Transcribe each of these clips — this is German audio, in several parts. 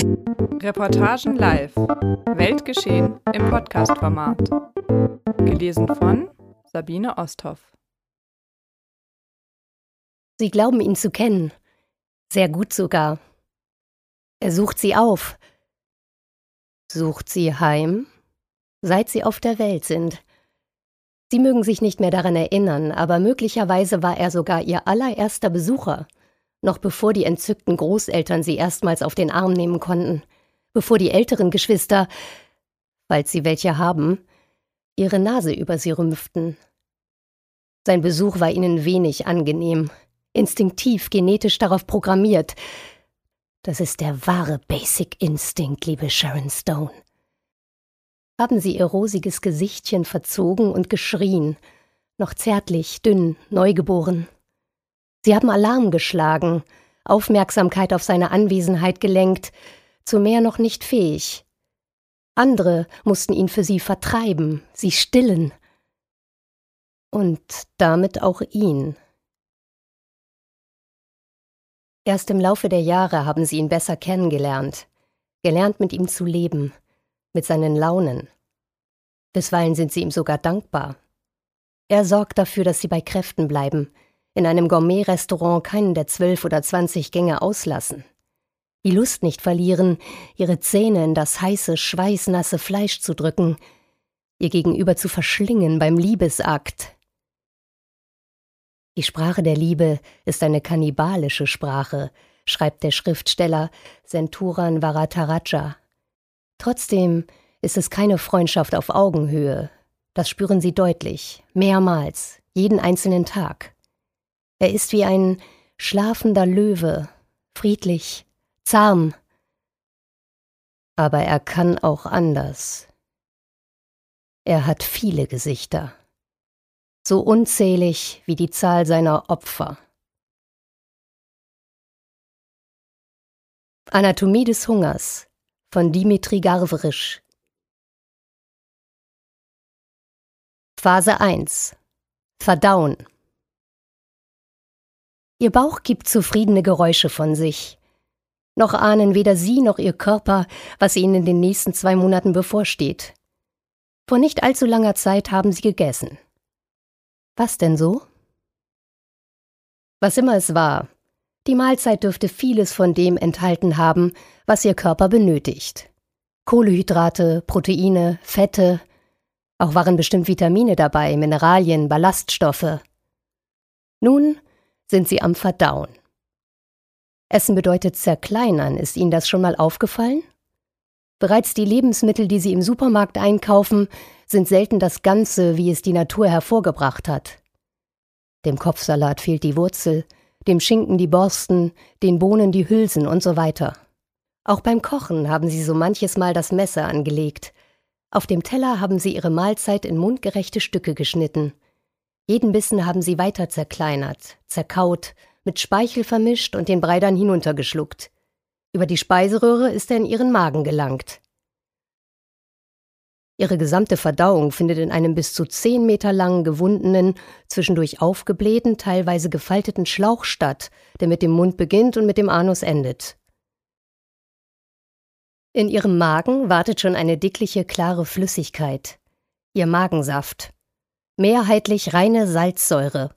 Reportagen live. Weltgeschehen im Podcast-Format. Gelesen von Sabine Osthoff. Sie glauben ihn zu kennen. Sehr gut sogar. Er sucht sie auf. Sucht sie heim, seit sie auf der Welt sind. Sie mögen sich nicht mehr daran erinnern, aber möglicherweise war er sogar ihr allererster Besucher, noch bevor die entzückten Großeltern sie erstmals auf den Arm nehmen konnten, bevor die älteren Geschwister, falls sie welche haben, ihre Nase über sie rümpften. Sein Besuch war ihnen wenig angenehm, instinktiv, genetisch darauf programmiert. Das ist der wahre Basic Instinct, liebe Sharon Stone haben sie ihr rosiges Gesichtchen verzogen und geschrien, noch zärtlich, dünn, neugeboren. Sie haben Alarm geschlagen, Aufmerksamkeit auf seine Anwesenheit gelenkt, zu mehr noch nicht fähig. Andere mussten ihn für sie vertreiben, sie stillen. Und damit auch ihn. Erst im Laufe der Jahre haben sie ihn besser kennengelernt, gelernt mit ihm zu leben, mit seinen Launen. Bisweilen sind sie ihm sogar dankbar. Er sorgt dafür, dass sie bei Kräften bleiben, in einem Gourmet-Restaurant keinen der zwölf oder zwanzig Gänge auslassen. Die Lust nicht verlieren, ihre Zähne in das heiße, schweißnasse Fleisch zu drücken, ihr Gegenüber zu verschlingen beim Liebesakt. Die Sprache der Liebe ist eine kannibalische Sprache, schreibt der Schriftsteller Senturan Varataraja. Trotzdem ist es keine Freundschaft auf Augenhöhe. Das spüren sie deutlich, mehrmals, jeden einzelnen Tag. Er ist wie ein schlafender Löwe, friedlich, zahm. Aber er kann auch anders. Er hat viele Gesichter, so unzählig wie die Zahl seiner Opfer. Anatomie des Hungers von Dimitri Garverisch Phase 1 Verdauen Ihr Bauch gibt zufriedene Geräusche von sich. Noch ahnen weder Sie noch Ihr Körper, was Ihnen in den nächsten zwei Monaten bevorsteht. Vor nicht allzu langer Zeit haben Sie gegessen. Was denn so? Was immer es war, die Mahlzeit dürfte vieles von dem enthalten haben, was Ihr Körper benötigt. Kohlehydrate, Proteine, Fette. Auch waren bestimmt Vitamine dabei, Mineralien, Ballaststoffe. Nun sind Sie am Verdauen. Essen bedeutet zerkleinern. Ist Ihnen das schon mal aufgefallen? Bereits die Lebensmittel, die Sie im Supermarkt einkaufen, sind selten das Ganze, wie es die Natur hervorgebracht hat. Dem Kopfsalat fehlt die Wurzel, dem Schinken die Borsten, den Bohnen die Hülsen und so weiter. Auch beim Kochen haben sie so manches Mal das Messer angelegt. Auf dem Teller haben sie ihre Mahlzeit in mundgerechte Stücke geschnitten. Jeden Bissen haben sie weiter zerkleinert, zerkaut, mit Speichel vermischt und den Brei dann hinuntergeschluckt. Über die Speiseröhre ist er in ihren Magen gelangt. Ihre gesamte Verdauung findet in einem bis zu zehn Meter langen, gewundenen, zwischendurch aufgeblähten, teilweise gefalteten Schlauch statt, der mit dem Mund beginnt und mit dem Anus endet. In ihrem Magen wartet schon eine dickliche, klare Flüssigkeit. Ihr Magensaft. Mehrheitlich reine Salzsäure.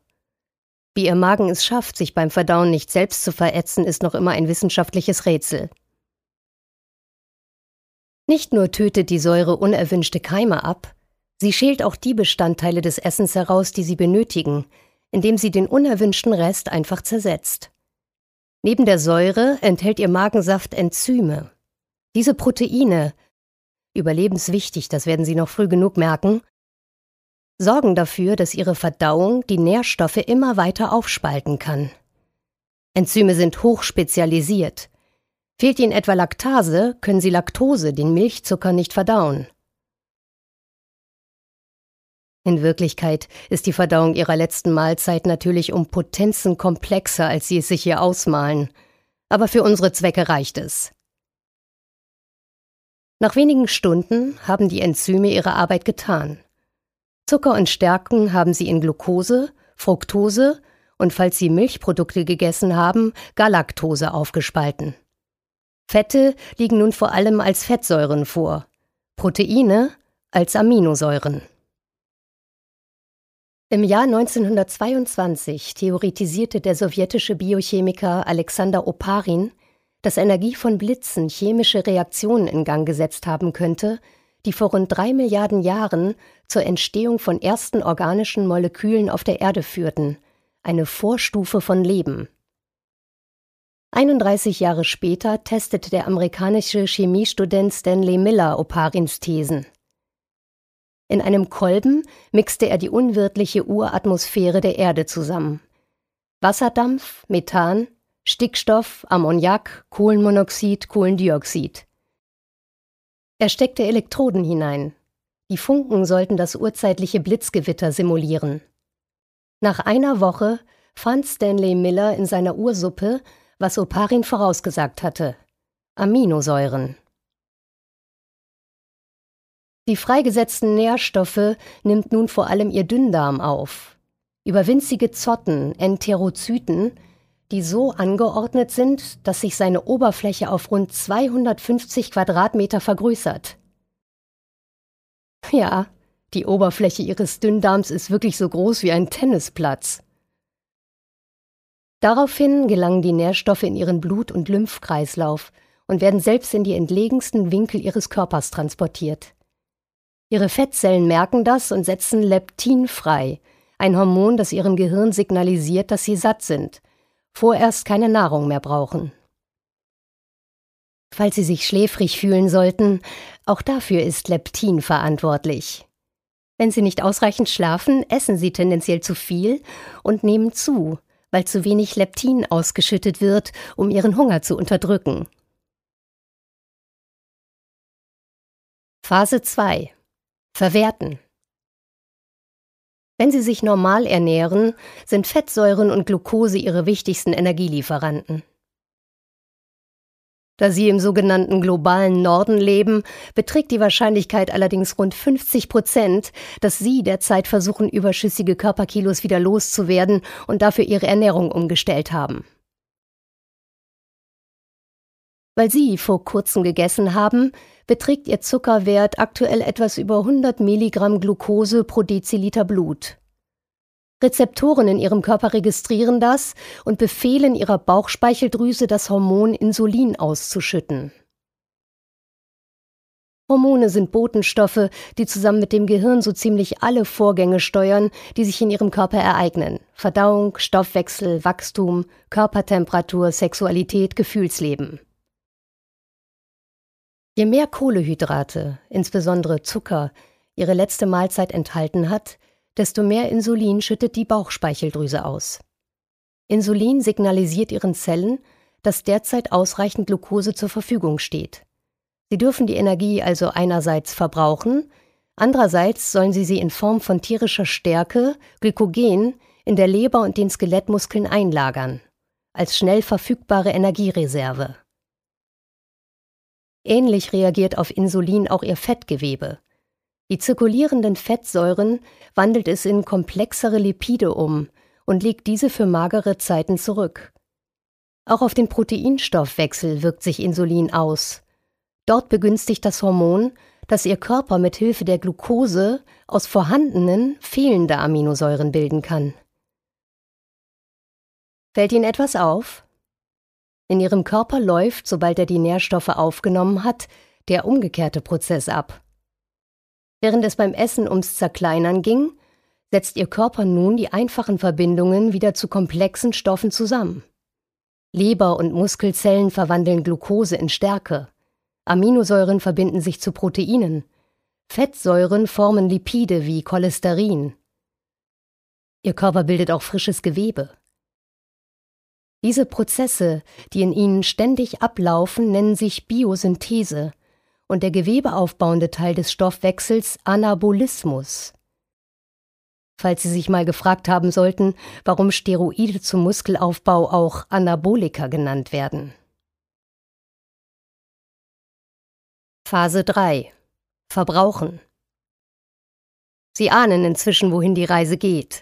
Wie ihr Magen es schafft, sich beim Verdauen nicht selbst zu verätzen, ist noch immer ein wissenschaftliches Rätsel. Nicht nur tötet die Säure unerwünschte Keime ab, sie schält auch die Bestandteile des Essens heraus, die sie benötigen, indem sie den unerwünschten Rest einfach zersetzt. Neben der Säure enthält ihr Magensaft Enzyme. Diese Proteine, überlebenswichtig, das werden Sie noch früh genug merken, sorgen dafür, dass Ihre Verdauung die Nährstoffe immer weiter aufspalten kann. Enzyme sind hochspezialisiert. Fehlt ihnen etwa Laktase, können sie Laktose, den Milchzucker, nicht verdauen. In Wirklichkeit ist die Verdauung ihrer letzten Mahlzeit natürlich um Potenzen komplexer, als sie es sich hier ausmalen. Aber für unsere Zwecke reicht es. Nach wenigen Stunden haben die Enzyme ihre Arbeit getan. Zucker und Stärken haben sie in Glucose, Fructose und falls sie Milchprodukte gegessen haben, Galaktose aufgespalten. Fette liegen nun vor allem als Fettsäuren vor, Proteine als Aminosäuren. Im Jahr 1922 theoretisierte der sowjetische Biochemiker Alexander Oparin, dass Energie von Blitzen chemische Reaktionen in Gang gesetzt haben könnte, die vor rund drei Milliarden Jahren zur Entstehung von ersten organischen Molekülen auf der Erde führten, eine Vorstufe von Leben. 31 Jahre später testete der amerikanische Chemiestudent Stanley Miller Oparins Thesen. In einem Kolben mixte er die unwirtliche Uratmosphäre der Erde zusammen. Wasserdampf, Methan, Stickstoff, Ammoniak, Kohlenmonoxid, Kohlendioxid. Er steckte Elektroden hinein. Die Funken sollten das urzeitliche Blitzgewitter simulieren. Nach einer Woche fand Stanley Miller in seiner Ursuppe, was Oparin vorausgesagt hatte: Aminosäuren. Die freigesetzten Nährstoffe nimmt nun vor allem ihr Dünndarm auf. Über winzige Zotten, Enterozyten, die so angeordnet sind, dass sich seine Oberfläche auf rund 250 Quadratmeter vergrößert. Ja, die Oberfläche ihres Dünndarms ist wirklich so groß wie ein Tennisplatz. Daraufhin gelangen die Nährstoffe in ihren Blut- und Lymphkreislauf und werden selbst in die entlegensten Winkel ihres Körpers transportiert. Ihre Fettzellen merken das und setzen Leptin frei, ein Hormon, das ihrem Gehirn signalisiert, dass sie satt sind, vorerst keine Nahrung mehr brauchen. Falls Sie sich schläfrig fühlen sollten, auch dafür ist Leptin verantwortlich. Wenn Sie nicht ausreichend schlafen, essen Sie tendenziell zu viel und nehmen zu, weil zu wenig Leptin ausgeschüttet wird, um Ihren Hunger zu unterdrücken. Phase 2 Verwerten. Wenn Sie sich normal ernähren, sind Fettsäuren und Glucose Ihre wichtigsten Energielieferanten. Da Sie im sogenannten globalen Norden leben, beträgt die Wahrscheinlichkeit allerdings rund 50 Prozent, dass Sie derzeit versuchen, überschüssige Körperkilos wieder loszuwerden und dafür Ihre Ernährung umgestellt haben. Weil Sie vor kurzem gegessen haben, beträgt ihr Zuckerwert aktuell etwas über 100 Milligramm Glucose pro Deziliter Blut. Rezeptoren in ihrem Körper registrieren das und befehlen ihrer Bauchspeicheldrüse, das Hormon Insulin auszuschütten. Hormone sind Botenstoffe, die zusammen mit dem Gehirn so ziemlich alle Vorgänge steuern, die sich in ihrem Körper ereignen. Verdauung, Stoffwechsel, Wachstum, Körpertemperatur, Sexualität, Gefühlsleben. Je mehr Kohlehydrate, insbesondere Zucker, ihre letzte Mahlzeit enthalten hat, desto mehr Insulin schüttet die Bauchspeicheldrüse aus. Insulin signalisiert ihren Zellen, dass derzeit ausreichend Glucose zur Verfügung steht. Sie dürfen die Energie also einerseits verbrauchen, andererseits sollen sie sie in Form von tierischer Stärke, Glykogen, in der Leber und den Skelettmuskeln einlagern, als schnell verfügbare Energiereserve. Ähnlich reagiert auf Insulin auch ihr Fettgewebe. Die zirkulierenden Fettsäuren wandelt es in komplexere Lipide um und legt diese für magere Zeiten zurück. Auch auf den Proteinstoffwechsel wirkt sich Insulin aus. Dort begünstigt das Hormon, dass ihr Körper mit Hilfe der Glucose aus vorhandenen fehlende Aminosäuren bilden kann. Fällt Ihnen etwas auf? In ihrem Körper läuft, sobald er die Nährstoffe aufgenommen hat, der umgekehrte Prozess ab. Während es beim Essen ums Zerkleinern ging, setzt ihr Körper nun die einfachen Verbindungen wieder zu komplexen Stoffen zusammen. Leber und Muskelzellen verwandeln Glucose in Stärke. Aminosäuren verbinden sich zu Proteinen. Fettsäuren formen Lipide wie Cholesterin. Ihr Körper bildet auch frisches Gewebe. Diese Prozesse, die in ihnen ständig ablaufen, nennen sich Biosynthese und der gewebeaufbauende Teil des Stoffwechsels Anabolismus. Falls Sie sich mal gefragt haben sollten, warum Steroide zum Muskelaufbau auch Anabolika genannt werden. Phase 3 Verbrauchen Sie ahnen inzwischen, wohin die Reise geht.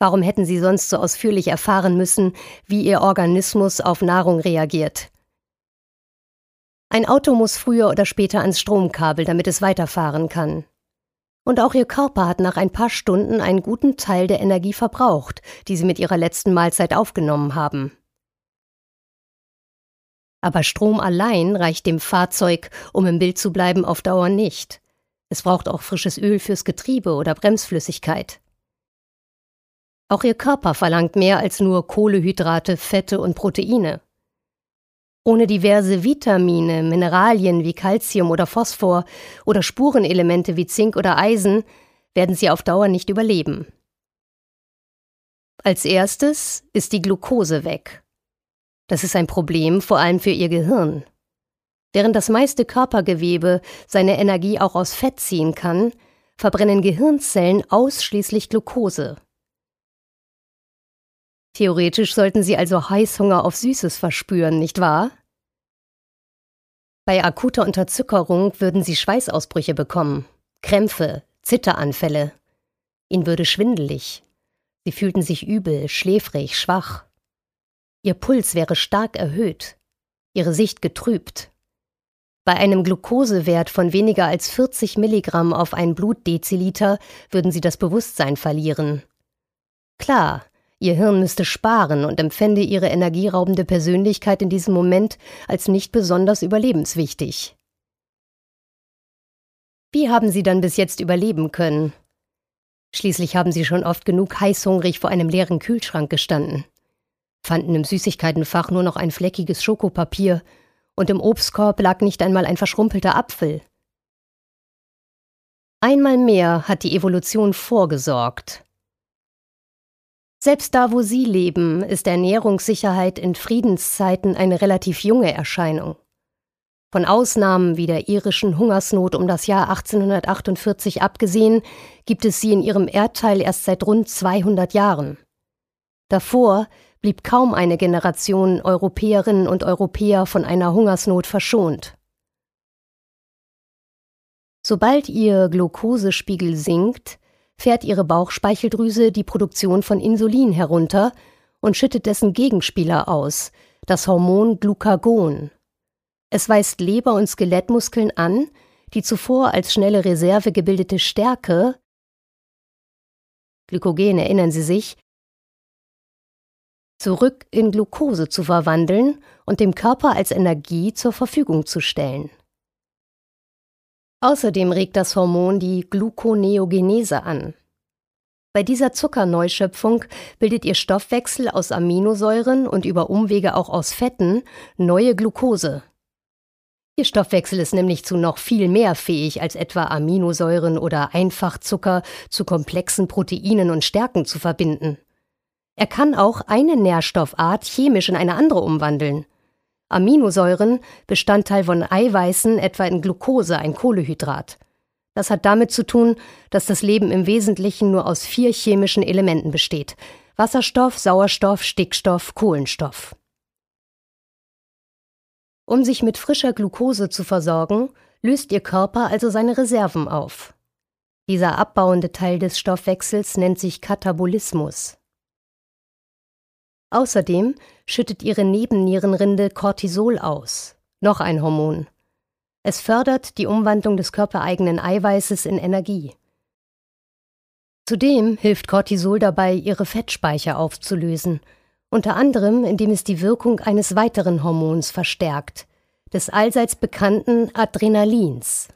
Warum hätten sie sonst so ausführlich erfahren müssen, wie ihr Organismus auf Nahrung reagiert? Ein Auto muss früher oder später ans Stromkabel, damit es weiterfahren kann. Und auch ihr Körper hat nach ein paar Stunden einen guten Teil der Energie verbraucht, die sie mit ihrer letzten Mahlzeit aufgenommen haben. Aber Strom allein reicht dem Fahrzeug, um im Bild zu bleiben, auf Dauer nicht. Es braucht auch frisches Öl fürs Getriebe oder Bremsflüssigkeit. Auch ihr Körper verlangt mehr als nur Kohlehydrate, Fette und Proteine. Ohne diverse Vitamine, Mineralien wie Calcium oder Phosphor oder Spurenelemente wie Zink oder Eisen werden sie auf Dauer nicht überleben. Als erstes ist die Glucose weg. Das ist ein Problem vor allem für ihr Gehirn. Während das meiste Körpergewebe seine Energie auch aus Fett ziehen kann, verbrennen Gehirnzellen ausschließlich Glucose. Theoretisch sollten sie also Heißhunger auf Süßes verspüren, nicht wahr? Bei akuter Unterzuckerung würden sie Schweißausbrüche bekommen, Krämpfe, Zitteranfälle. Ihnen würde schwindelig. Sie fühlten sich übel, schläfrig, schwach. Ihr Puls wäre stark erhöht, ihre Sicht getrübt. Bei einem Glukosewert von weniger als 40 Milligramm auf ein Blutdeziliter würden sie das Bewusstsein verlieren. Klar, Ihr Hirn müsste sparen und empfände ihre energieraubende Persönlichkeit in diesem Moment als nicht besonders überlebenswichtig. Wie haben Sie dann bis jetzt überleben können? Schließlich haben Sie schon oft genug heißhungrig vor einem leeren Kühlschrank gestanden, fanden im Süßigkeitenfach nur noch ein fleckiges Schokopapier und im Obstkorb lag nicht einmal ein verschrumpelter Apfel. Einmal mehr hat die Evolution vorgesorgt selbst da, wo Sie leben, ist Ernährungssicherheit in Friedenszeiten eine relativ junge Erscheinung. Von Ausnahmen wie der irischen Hungersnot um das Jahr 1848 abgesehen, gibt es sie in ihrem Erdteil erst seit rund 200 Jahren. Davor blieb kaum eine Generation Europäerinnen und Europäer von einer Hungersnot verschont. Sobald ihr Glukosespiegel sinkt, fährt ihre Bauchspeicheldrüse die Produktion von Insulin herunter und schüttet dessen Gegenspieler aus, das Hormon Glucagon. Es weist Leber und Skelettmuskeln an, die zuvor als schnelle Reserve gebildete Stärke Glykogen erinnern Sie sich, zurück in Glucose zu verwandeln und dem Körper als Energie zur Verfügung zu stellen. Außerdem regt das Hormon die Gluconeogenese an. Bei dieser Zuckerneuschöpfung bildet ihr Stoffwechsel aus Aminosäuren und über Umwege auch aus Fetten neue Glucose. Ihr Stoffwechsel ist nämlich zu noch viel mehr fähig, als etwa Aminosäuren oder Einfachzucker zu komplexen Proteinen und Stärken zu verbinden. Er kann auch eine Nährstoffart chemisch in eine andere umwandeln. Aminosäuren, Bestandteil von Eiweißen, etwa in Glucose, ein Kohlehydrat. Das hat damit zu tun, dass das Leben im Wesentlichen nur aus vier chemischen Elementen besteht. Wasserstoff, Sauerstoff, Stickstoff, Kohlenstoff. Um sich mit frischer Glucose zu versorgen, löst Ihr Körper also seine Reserven auf. Dieser abbauende Teil des Stoffwechsels nennt sich Katabolismus. Außerdem schüttet ihre Nebennierenrinde Cortisol aus, noch ein Hormon. Es fördert die Umwandlung des körpereigenen Eiweißes in Energie. Zudem hilft Cortisol dabei, ihre Fettspeicher aufzulösen, unter anderem indem es die Wirkung eines weiteren Hormons verstärkt, des allseits bekannten Adrenalins.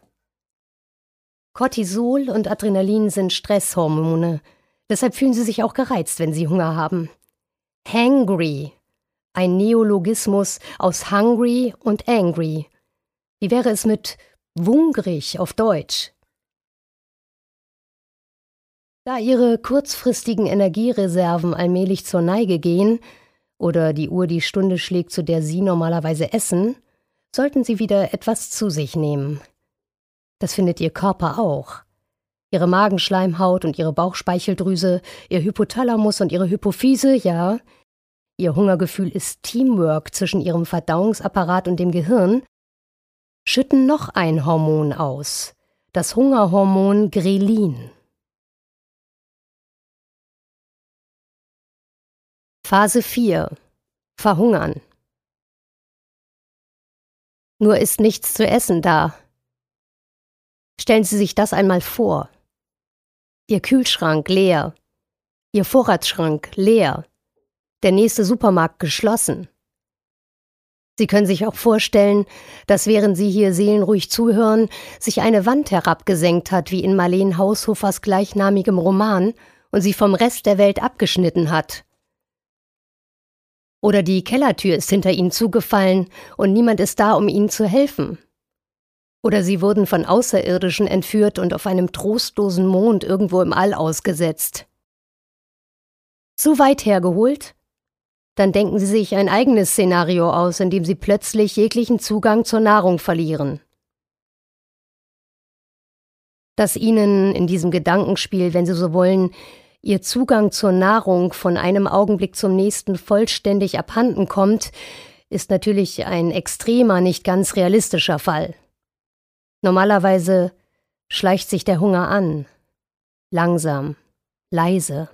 Cortisol und Adrenalin sind Stresshormone, deshalb fühlen sie sich auch gereizt, wenn sie Hunger haben. Hangry, ein Neologismus aus hungry und angry. Wie wäre es mit wungrig auf Deutsch? Da ihre kurzfristigen Energiereserven allmählich zur Neige gehen oder die Uhr die Stunde schlägt, zu der Sie normalerweise essen, sollten Sie wieder etwas zu sich nehmen. Das findet Ihr Körper auch. Ihre Magenschleimhaut und Ihre Bauchspeicheldrüse, Ihr Hypothalamus und Ihre Hypophyse, ja, Ihr Hungergefühl ist Teamwork zwischen Ihrem Verdauungsapparat und dem Gehirn, schütten noch ein Hormon aus, das Hungerhormon Grelin. Phase 4 Verhungern Nur ist nichts zu essen da. Stellen Sie sich das einmal vor. Ihr Kühlschrank leer, Ihr Vorratsschrank leer, der nächste Supermarkt geschlossen. Sie können sich auch vorstellen, dass während Sie hier seelenruhig zuhören, sich eine Wand herabgesenkt hat, wie in Marleen Haushofers gleichnamigem Roman, und sie vom Rest der Welt abgeschnitten hat. Oder die Kellertür ist hinter Ihnen zugefallen und niemand ist da, um Ihnen zu helfen. Oder Sie wurden von Außerirdischen entführt und auf einem trostlosen Mond irgendwo im All ausgesetzt. Zu weit hergeholt? Dann denken Sie sich ein eigenes Szenario aus, in dem Sie plötzlich jeglichen Zugang zur Nahrung verlieren. Dass Ihnen in diesem Gedankenspiel, wenn Sie so wollen, Ihr Zugang zur Nahrung von einem Augenblick zum nächsten vollständig abhanden kommt, ist natürlich ein extremer, nicht ganz realistischer Fall. Normalerweise schleicht sich der Hunger an, langsam, leise.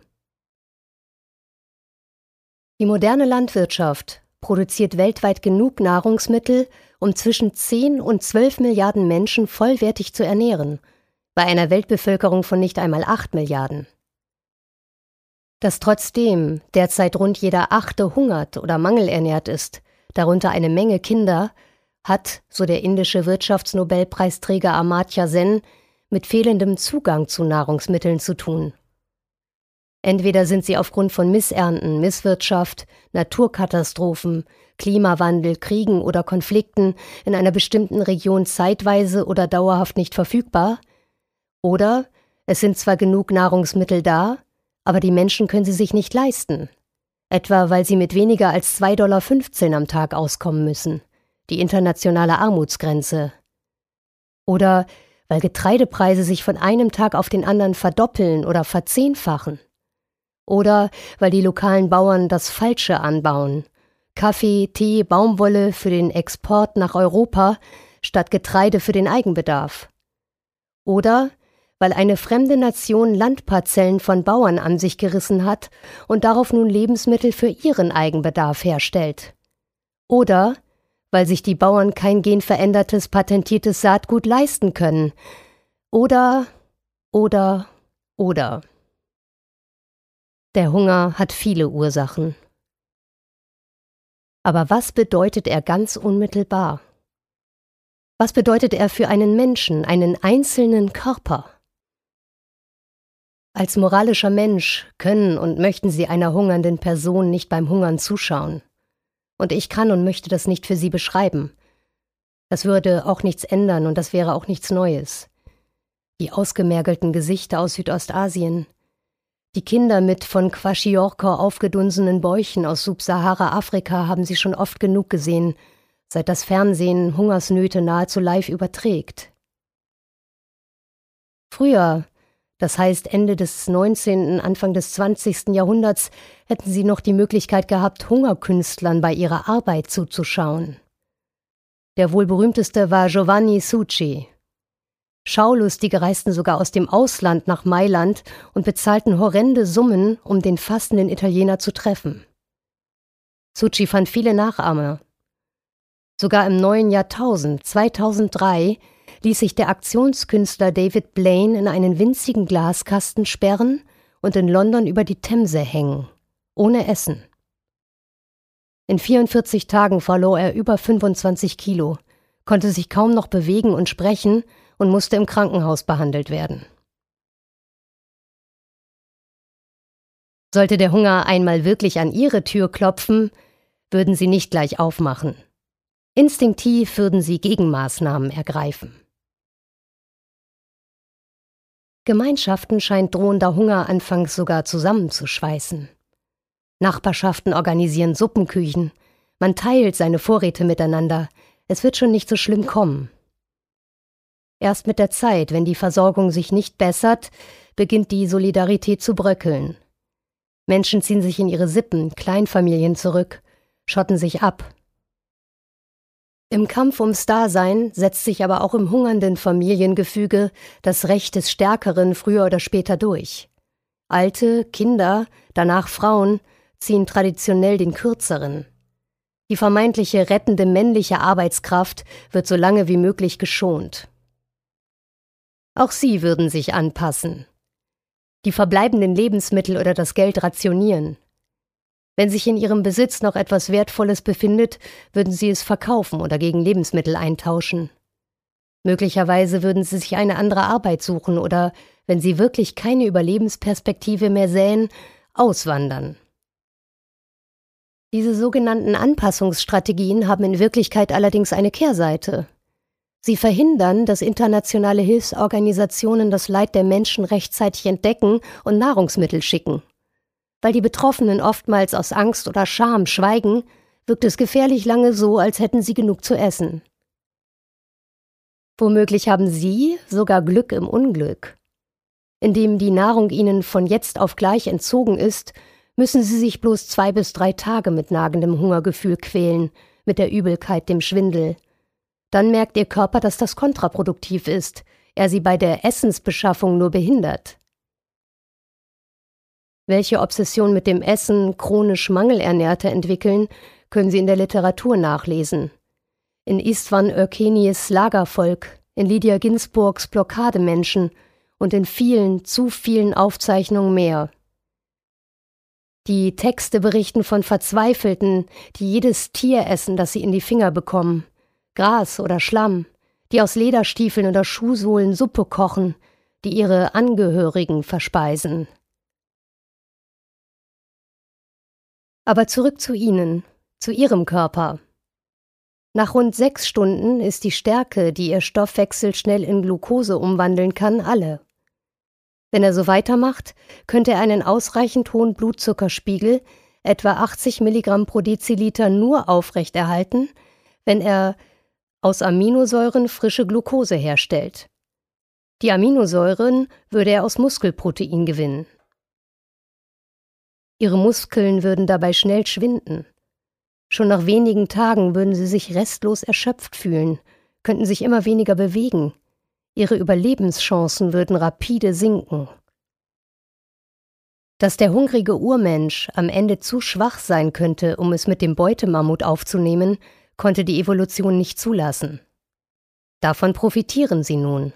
Die moderne Landwirtschaft produziert weltweit genug Nahrungsmittel, um zwischen 10 und 12 Milliarden Menschen vollwertig zu ernähren, bei einer Weltbevölkerung von nicht einmal 8 Milliarden. Dass trotzdem derzeit rund jeder Achte hungert oder mangelernährt ist, darunter eine Menge Kinder, hat, so der indische Wirtschaftsnobelpreisträger Amartya Sen, mit fehlendem Zugang zu Nahrungsmitteln zu tun. Entweder sind sie aufgrund von Missernten, Misswirtschaft, Naturkatastrophen, Klimawandel, Kriegen oder Konflikten in einer bestimmten Region zeitweise oder dauerhaft nicht verfügbar, oder es sind zwar genug Nahrungsmittel da, aber die Menschen können sie sich nicht leisten, etwa weil sie mit weniger als 2,15 Dollar am Tag auskommen müssen, die internationale Armutsgrenze. Oder weil Getreidepreise sich von einem Tag auf den anderen verdoppeln oder verzehnfachen. Oder weil die lokalen Bauern das Falsche anbauen. Kaffee, Tee, Baumwolle für den Export nach Europa statt Getreide für den Eigenbedarf. Oder weil eine fremde Nation Landparzellen von Bauern an sich gerissen hat und darauf nun Lebensmittel für ihren Eigenbedarf herstellt. Oder weil sich die Bauern kein genverändertes patentiertes Saatgut leisten können. Oder, oder, oder. Der Hunger hat viele Ursachen. Aber was bedeutet er ganz unmittelbar? Was bedeutet er für einen Menschen, einen einzelnen Körper? Als moralischer Mensch können und möchten Sie einer hungernden Person nicht beim Hungern zuschauen. Und ich kann und möchte das nicht für Sie beschreiben. Das würde auch nichts ändern und das wäre auch nichts Neues. Die ausgemergelten Gesichter aus Südostasien, die Kinder mit von Kwashiorkor aufgedunsenen Bäuchen aus Subsahara-Afrika haben sie schon oft genug gesehen, seit das Fernsehen Hungersnöte nahezu live überträgt. Früher, das heißt Ende des 19., Anfang des 20. Jahrhunderts, hätten sie noch die Möglichkeit gehabt, Hungerkünstlern bei ihrer Arbeit zuzuschauen. Der wohl berühmteste war Giovanni Succi, Schaulustige reisten sogar aus dem Ausland nach Mailand und bezahlten horrende Summen, um den fastenden Italiener zu treffen. Succi fand viele Nachahmer. Sogar im neuen Jahrtausend, 2003, ließ sich der Aktionskünstler David Blaine in einen winzigen Glaskasten sperren und in London über die Themse hängen, ohne Essen. In 44 Tagen verlor er über 25 Kilo, konnte sich kaum noch bewegen und sprechen und musste im Krankenhaus behandelt werden. Sollte der Hunger einmal wirklich an ihre Tür klopfen, würden sie nicht gleich aufmachen. Instinktiv würden sie Gegenmaßnahmen ergreifen. Gemeinschaften scheint drohender Hunger anfangs sogar zusammenzuschweißen. Nachbarschaften organisieren Suppenküchen, man teilt seine Vorräte miteinander, es wird schon nicht so schlimm kommen. Erst mit der Zeit, wenn die Versorgung sich nicht bessert, beginnt die Solidarität zu bröckeln. Menschen ziehen sich in ihre Sippen, Kleinfamilien zurück, schotten sich ab. Im Kampf ums Dasein setzt sich aber auch im hungernden Familiengefüge das Recht des Stärkeren früher oder später durch. Alte, Kinder, danach Frauen ziehen traditionell den Kürzeren. Die vermeintliche rettende männliche Arbeitskraft wird so lange wie möglich geschont. Auch sie würden sich anpassen. Die verbleibenden Lebensmittel oder das Geld rationieren. Wenn sich in ihrem Besitz noch etwas Wertvolles befindet, würden sie es verkaufen oder gegen Lebensmittel eintauschen. Möglicherweise würden sie sich eine andere Arbeit suchen oder, wenn sie wirklich keine Überlebensperspektive mehr sähen, auswandern. Diese sogenannten Anpassungsstrategien haben in Wirklichkeit allerdings eine Kehrseite. Sie verhindern, dass internationale Hilfsorganisationen das Leid der Menschen rechtzeitig entdecken und Nahrungsmittel schicken. Weil die Betroffenen oftmals aus Angst oder Scham schweigen, wirkt es gefährlich lange so, als hätten sie genug zu essen. Womöglich haben sie sogar Glück im Unglück. Indem die Nahrung ihnen von jetzt auf gleich entzogen ist, müssen sie sich bloß zwei bis drei Tage mit nagendem Hungergefühl quälen, mit der Übelkeit, dem Schwindel. Dann merkt ihr Körper, dass das kontraproduktiv ist, er sie bei der Essensbeschaffung nur behindert. Welche Obsession mit dem Essen chronisch Mangelernährte entwickeln, können Sie in der Literatur nachlesen. In Istvan Örkenis Lagervolk, in Lydia Ginsburgs Blockademenschen und in vielen, zu vielen Aufzeichnungen mehr. Die Texte berichten von Verzweifelten, die jedes Tier essen, das sie in die Finger bekommen. Gras oder Schlamm, die aus Lederstiefeln oder Schuhsohlen Suppe kochen, die ihre Angehörigen verspeisen. Aber zurück zu Ihnen, zu Ihrem Körper. Nach rund sechs Stunden ist die Stärke, die Ihr Stoffwechsel schnell in Glucose umwandeln kann, alle. Wenn er so weitermacht, könnte er einen ausreichend hohen Blutzuckerspiegel, etwa 80 Milligramm pro Deziliter, nur aufrechterhalten, wenn er aus Aminosäuren frische Glucose herstellt. Die Aminosäuren würde er aus Muskelprotein gewinnen. Ihre Muskeln würden dabei schnell schwinden. Schon nach wenigen Tagen würden sie sich restlos erschöpft fühlen, könnten sich immer weniger bewegen. Ihre Überlebenschancen würden rapide sinken. Dass der hungrige Urmensch am Ende zu schwach sein könnte, um es mit dem Beutemammut aufzunehmen, konnte die Evolution nicht zulassen. Davon profitieren sie nun.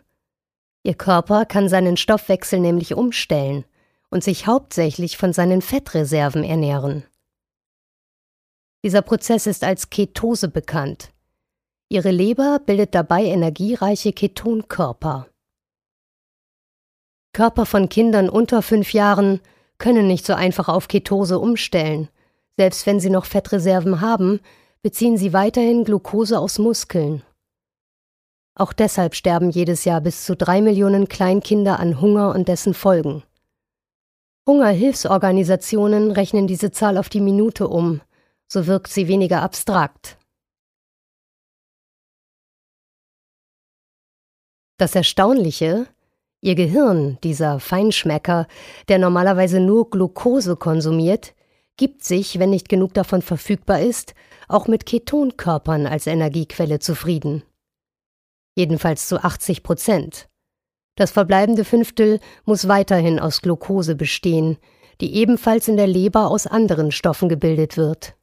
Ihr Körper kann seinen Stoffwechsel nämlich umstellen und sich hauptsächlich von seinen Fettreserven ernähren. Dieser Prozess ist als Ketose bekannt. Ihre Leber bildet dabei energiereiche Ketonkörper. Körper von Kindern unter fünf Jahren können nicht so einfach auf Ketose umstellen. Selbst wenn sie noch Fettreserven haben, beziehen sie weiterhin Glucose aus Muskeln. Auch deshalb sterben jedes Jahr bis zu drei Millionen Kleinkinder an Hunger und dessen Folgen. Hungerhilfsorganisationen rechnen diese Zahl auf die Minute um, so wirkt sie weniger abstrakt. Das Erstaunliche, ihr Gehirn, dieser Feinschmecker, der normalerweise nur Glucose konsumiert, gibt sich, wenn nicht genug davon verfügbar ist, auch mit Ketonkörpern als Energiequelle zufrieden. Jedenfalls zu 80 Prozent. Das verbleibende Fünftel muss weiterhin aus Glucose bestehen, die ebenfalls in der Leber aus anderen Stoffen gebildet wird.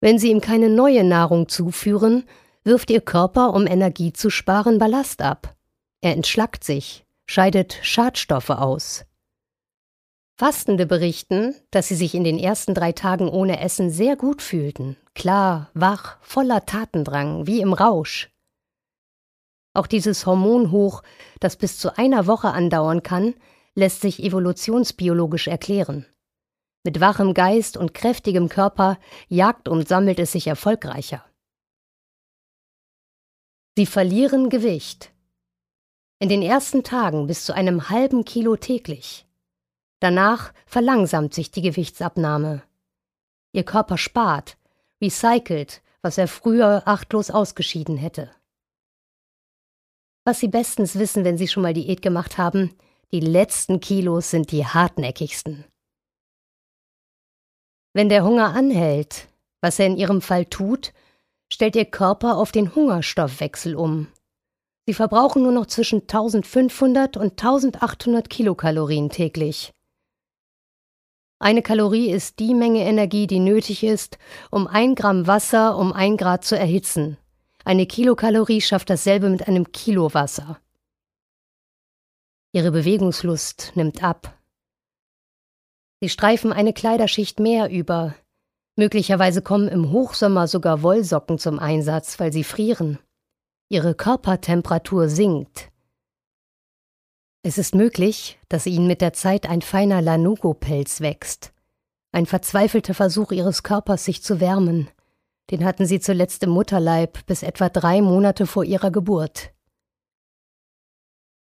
Wenn Sie ihm keine neue Nahrung zuführen, wirft Ihr Körper, um Energie zu sparen, Ballast ab. Er entschlackt sich, scheidet Schadstoffe aus. Fastende berichten, dass sie sich in den ersten drei Tagen ohne Essen sehr gut fühlten, klar, wach, voller Tatendrang, wie im Rausch. Auch dieses Hormonhoch, das bis zu einer Woche andauern kann, lässt sich evolutionsbiologisch erklären. Mit wachem Geist und kräftigem Körper jagt und sammelt es sich erfolgreicher. Sie verlieren Gewicht. In den ersten Tagen bis zu einem halben Kilo täglich. Danach verlangsamt sich die Gewichtsabnahme. Ihr Körper spart, recycelt, was er früher achtlos ausgeschieden hätte. Was Sie bestens wissen, wenn Sie schon mal Diät gemacht haben, die letzten Kilos sind die hartnäckigsten. Wenn der Hunger anhält, was er in Ihrem Fall tut, stellt Ihr Körper auf den Hungerstoffwechsel um. Sie verbrauchen nur noch zwischen 1500 und 1800 Kilokalorien täglich. Eine Kalorie ist die Menge Energie, die nötig ist, um ein Gramm Wasser um ein Grad zu erhitzen. Eine Kilokalorie schafft dasselbe mit einem Kilo Wasser. Ihre Bewegungslust nimmt ab. Sie streifen eine Kleiderschicht mehr über. Möglicherweise kommen im Hochsommer sogar Wollsocken zum Einsatz, weil sie frieren. Ihre Körpertemperatur sinkt. Es ist möglich, dass ihnen mit der Zeit ein feiner Lanugo-Pelz wächst. Ein verzweifelter Versuch ihres Körpers, sich zu wärmen. Den hatten sie zuletzt im Mutterleib bis etwa drei Monate vor ihrer Geburt.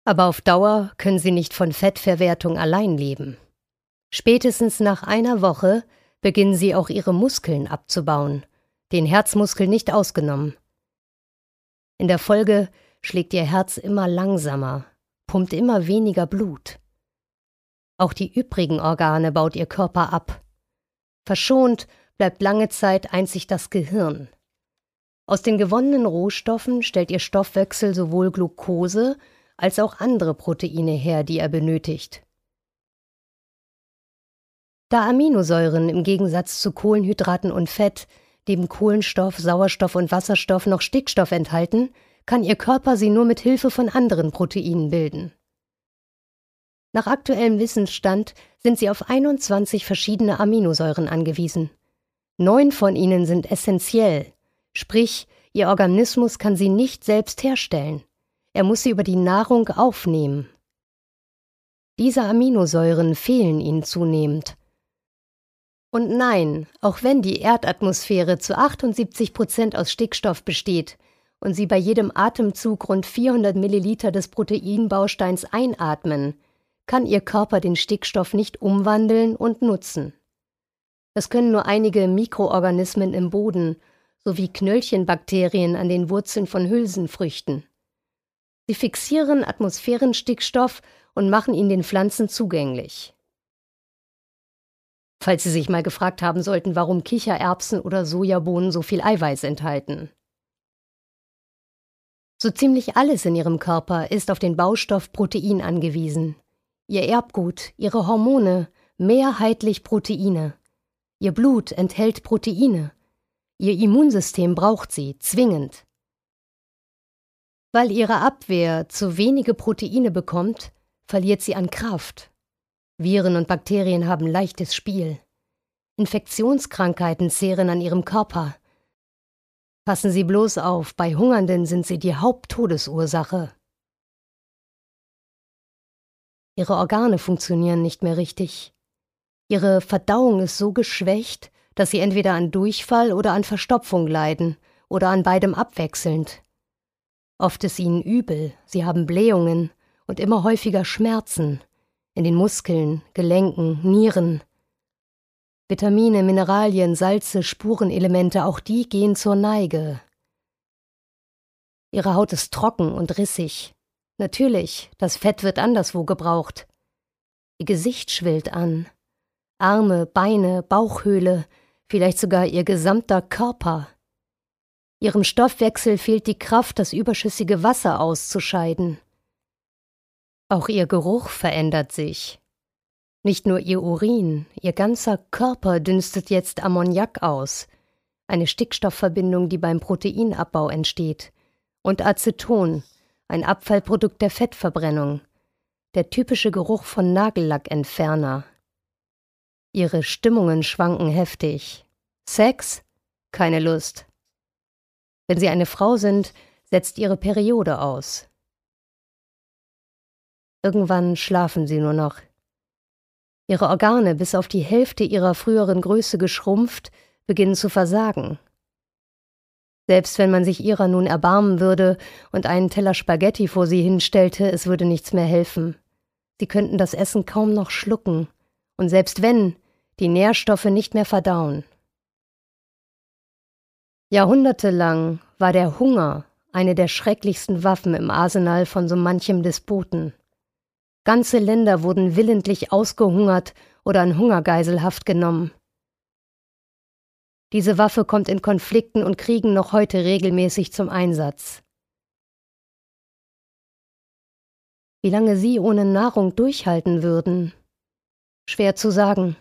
Aber auf Dauer können sie nicht von Fettverwertung allein leben. Spätestens nach einer Woche beginnen sie auch ihre Muskeln abzubauen, den Herzmuskel nicht ausgenommen. In der Folge schlägt ihr Herz immer langsamer, pumpt immer weniger Blut. Auch die übrigen Organe baut ihr Körper ab. Verschont bleibt lange Zeit einzig das Gehirn. Aus den gewonnenen Rohstoffen stellt ihr Stoffwechsel sowohl Glucose als auch andere Proteine her, die er benötigt. Da Aminosäuren im Gegensatz zu Kohlenhydraten und Fett neben Kohlenstoff, Sauerstoff und Wasserstoff noch Stickstoff enthalten, kann Ihr Körper sie nur mit Hilfe von anderen Proteinen bilden. Nach aktuellem Wissensstand sind sie auf 21 verschiedene Aminosäuren angewiesen. Neun von ihnen sind essentiell, sprich, Ihr Organismus kann sie nicht selbst herstellen. Er muss sie über die Nahrung aufnehmen. Diese Aminosäuren fehlen ihnen zunehmend. Und nein, auch wenn die Erdatmosphäre zu 78 Prozent aus Stickstoff besteht, und Sie bei jedem Atemzug rund 400 Milliliter des Proteinbausteins einatmen, kann Ihr Körper den Stickstoff nicht umwandeln und nutzen. Das können nur einige Mikroorganismen im Boden sowie Knöllchenbakterien an den Wurzeln von Hülsenfrüchten. Sie fixieren Atmosphärenstickstoff und machen ihn den Pflanzen zugänglich. Falls Sie sich mal gefragt haben sollten, warum Kichererbsen oder Sojabohnen so viel Eiweiß enthalten. So ziemlich alles in ihrem Körper ist auf den Baustoff Protein angewiesen. Ihr Erbgut, ihre Hormone, mehrheitlich Proteine. Ihr Blut enthält Proteine. Ihr Immunsystem braucht sie, zwingend. Weil ihre Abwehr zu wenige Proteine bekommt, verliert sie an Kraft. Viren und Bakterien haben leichtes Spiel. Infektionskrankheiten zehren an ihrem Körper. Passen Sie bloß auf, bei Hungernden sind sie die Haupttodesursache. Ihre Organe funktionieren nicht mehr richtig. Ihre Verdauung ist so geschwächt, dass sie entweder an Durchfall oder an Verstopfung leiden oder an beidem abwechselnd. Oft ist ihnen übel, sie haben Blähungen und immer häufiger Schmerzen in den Muskeln, Gelenken, Nieren. Vitamine, Mineralien, Salze, Spurenelemente, auch die gehen zur Neige. Ihre Haut ist trocken und rissig. Natürlich, das Fett wird anderswo gebraucht. Ihr Gesicht schwillt an. Arme, Beine, Bauchhöhle, vielleicht sogar ihr gesamter Körper. Ihrem Stoffwechsel fehlt die Kraft, das überschüssige Wasser auszuscheiden. Auch ihr Geruch verändert sich. Nicht nur ihr Urin, ihr ganzer Körper dünstet jetzt Ammoniak aus, eine Stickstoffverbindung, die beim Proteinabbau entsteht, und Aceton, ein Abfallprodukt der Fettverbrennung, der typische Geruch von Nagellackentferner. Ihre Stimmungen schwanken heftig. Sex? Keine Lust. Wenn sie eine Frau sind, setzt ihre Periode aus. Irgendwann schlafen sie nur noch. Ihre Organe, bis auf die Hälfte ihrer früheren Größe geschrumpft, beginnen zu versagen. Selbst wenn man sich ihrer nun erbarmen würde und einen Teller Spaghetti vor sie hinstellte, es würde nichts mehr helfen. Sie könnten das Essen kaum noch schlucken, und selbst wenn, die Nährstoffe nicht mehr verdauen. Jahrhundertelang war der Hunger eine der schrecklichsten Waffen im Arsenal von so manchem Despoten. Ganze Länder wurden willentlich ausgehungert oder in Hungergeiselhaft genommen. Diese Waffe kommt in Konflikten und Kriegen noch heute regelmäßig zum Einsatz. Wie lange sie ohne Nahrung durchhalten würden? Schwer zu sagen.